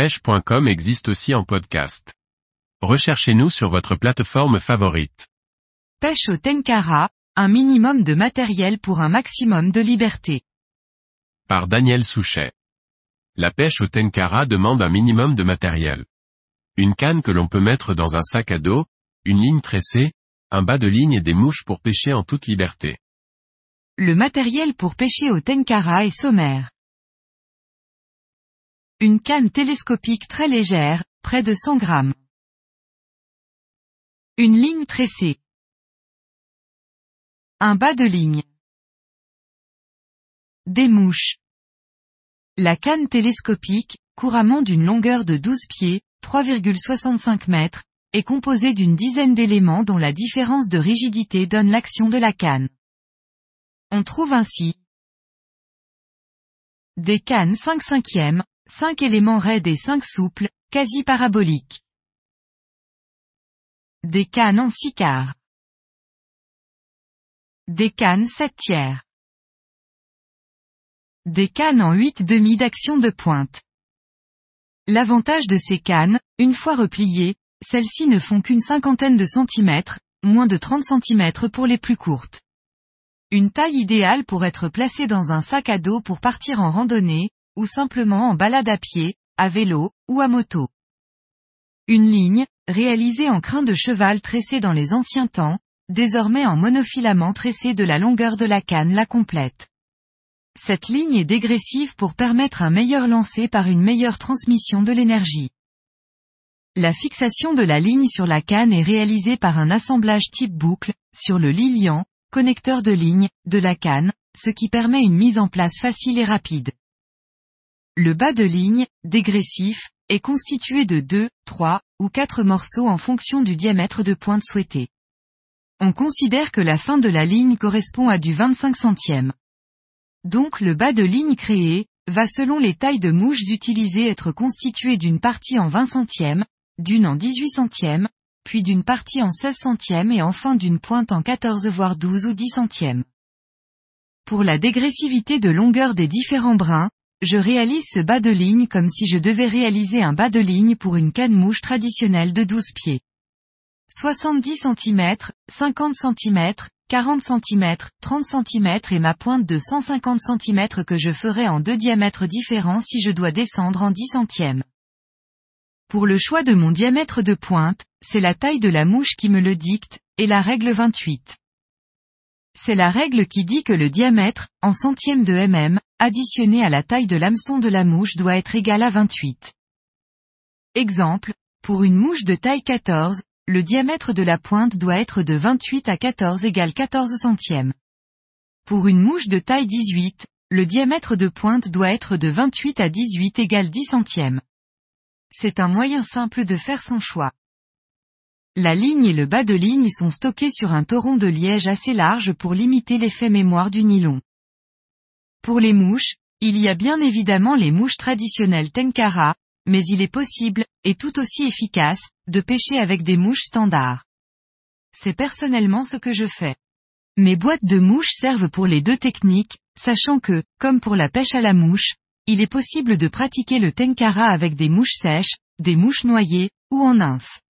pêche.com existe aussi en podcast. Recherchez-nous sur votre plateforme favorite. Pêche au Tenkara, un minimum de matériel pour un maximum de liberté. Par Daniel Souchet. La pêche au Tenkara demande un minimum de matériel. Une canne que l'on peut mettre dans un sac à dos, une ligne tressée, un bas de ligne et des mouches pour pêcher en toute liberté. Le matériel pour pêcher au Tenkara est sommaire. Une canne télescopique très légère, près de 100 grammes. Une ligne tressée. Un bas de ligne. Des mouches. La canne télescopique, couramment d'une longueur de 12 pieds, 3,65 mètres, est composée d'une dizaine d'éléments dont la différence de rigidité donne l'action de la canne. On trouve ainsi des cannes 5 cinquièmes, 5 éléments raides et 5 souples, quasi paraboliques. Des cannes en 6 quarts. Des cannes 7 tiers. Des cannes en 8 demi d'action de pointe. L'avantage de ces cannes, une fois repliées, celles-ci ne font qu'une cinquantaine de centimètres, moins de 30 centimètres pour les plus courtes. Une taille idéale pour être placée dans un sac à dos pour partir en randonnée, ou simplement en balade à pied, à vélo, ou à moto. Une ligne, réalisée en crin de cheval tressé dans les anciens temps, désormais en monofilament tressé de la longueur de la canne la complète. Cette ligne est dégressive pour permettre un meilleur lancer par une meilleure transmission de l'énergie. La fixation de la ligne sur la canne est réalisée par un assemblage type boucle, sur le lilian, connecteur de ligne, de la canne, ce qui permet une mise en place facile et rapide. Le bas de ligne, dégressif, est constitué de 2, 3 ou 4 morceaux en fonction du diamètre de pointe souhaité. On considère que la fin de la ligne correspond à du 25 centièmes. Donc le bas de ligne créé, va selon les tailles de mouches utilisées être constitué d'une partie en 20 centièmes, d'une en 18 centièmes, puis d'une partie en 16 centièmes et enfin d'une pointe en 14 voire 12 ou 10 centièmes. Pour la dégressivité de longueur des différents brins, je réalise ce bas de ligne comme si je devais réaliser un bas de ligne pour une canne mouche traditionnelle de 12 pieds. 70 cm, 50 cm, 40 cm, 30 cm et ma pointe de 150 cm que je ferai en deux diamètres différents si je dois descendre en 10 centièmes. Pour le choix de mon diamètre de pointe, c'est la taille de la mouche qui me le dicte, et la règle 28. C'est la règle qui dit que le diamètre, en centièmes de mm, additionné à la taille de l'hameçon de la mouche doit être égal à 28. Exemple, pour une mouche de taille 14, le diamètre de la pointe doit être de 28 à 14 égale 14 centièmes. Pour une mouche de taille 18, le diamètre de pointe doit être de 28 à 18 égale 10 centièmes. C'est un moyen simple de faire son choix. La ligne et le bas de ligne sont stockés sur un toron de liège assez large pour limiter l'effet mémoire du nylon. Pour les mouches, il y a bien évidemment les mouches traditionnelles Tenkara, mais il est possible, et tout aussi efficace, de pêcher avec des mouches standards. C'est personnellement ce que je fais. Mes boîtes de mouches servent pour les deux techniques, sachant que, comme pour la pêche à la mouche, il est possible de pratiquer le Tenkara avec des mouches sèches, des mouches noyées, ou en nymphes.